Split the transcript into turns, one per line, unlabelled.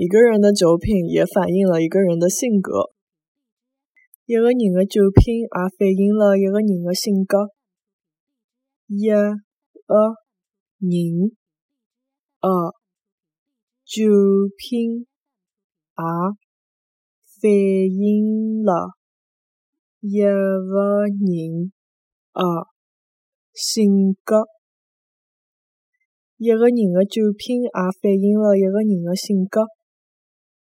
一个人的酒品也反映了一个人的性格。一个人的酒品也反映了一个人的性格。一个人的酒品也反映了一个人的性格。一个人的酒品也反映了一个人的性格。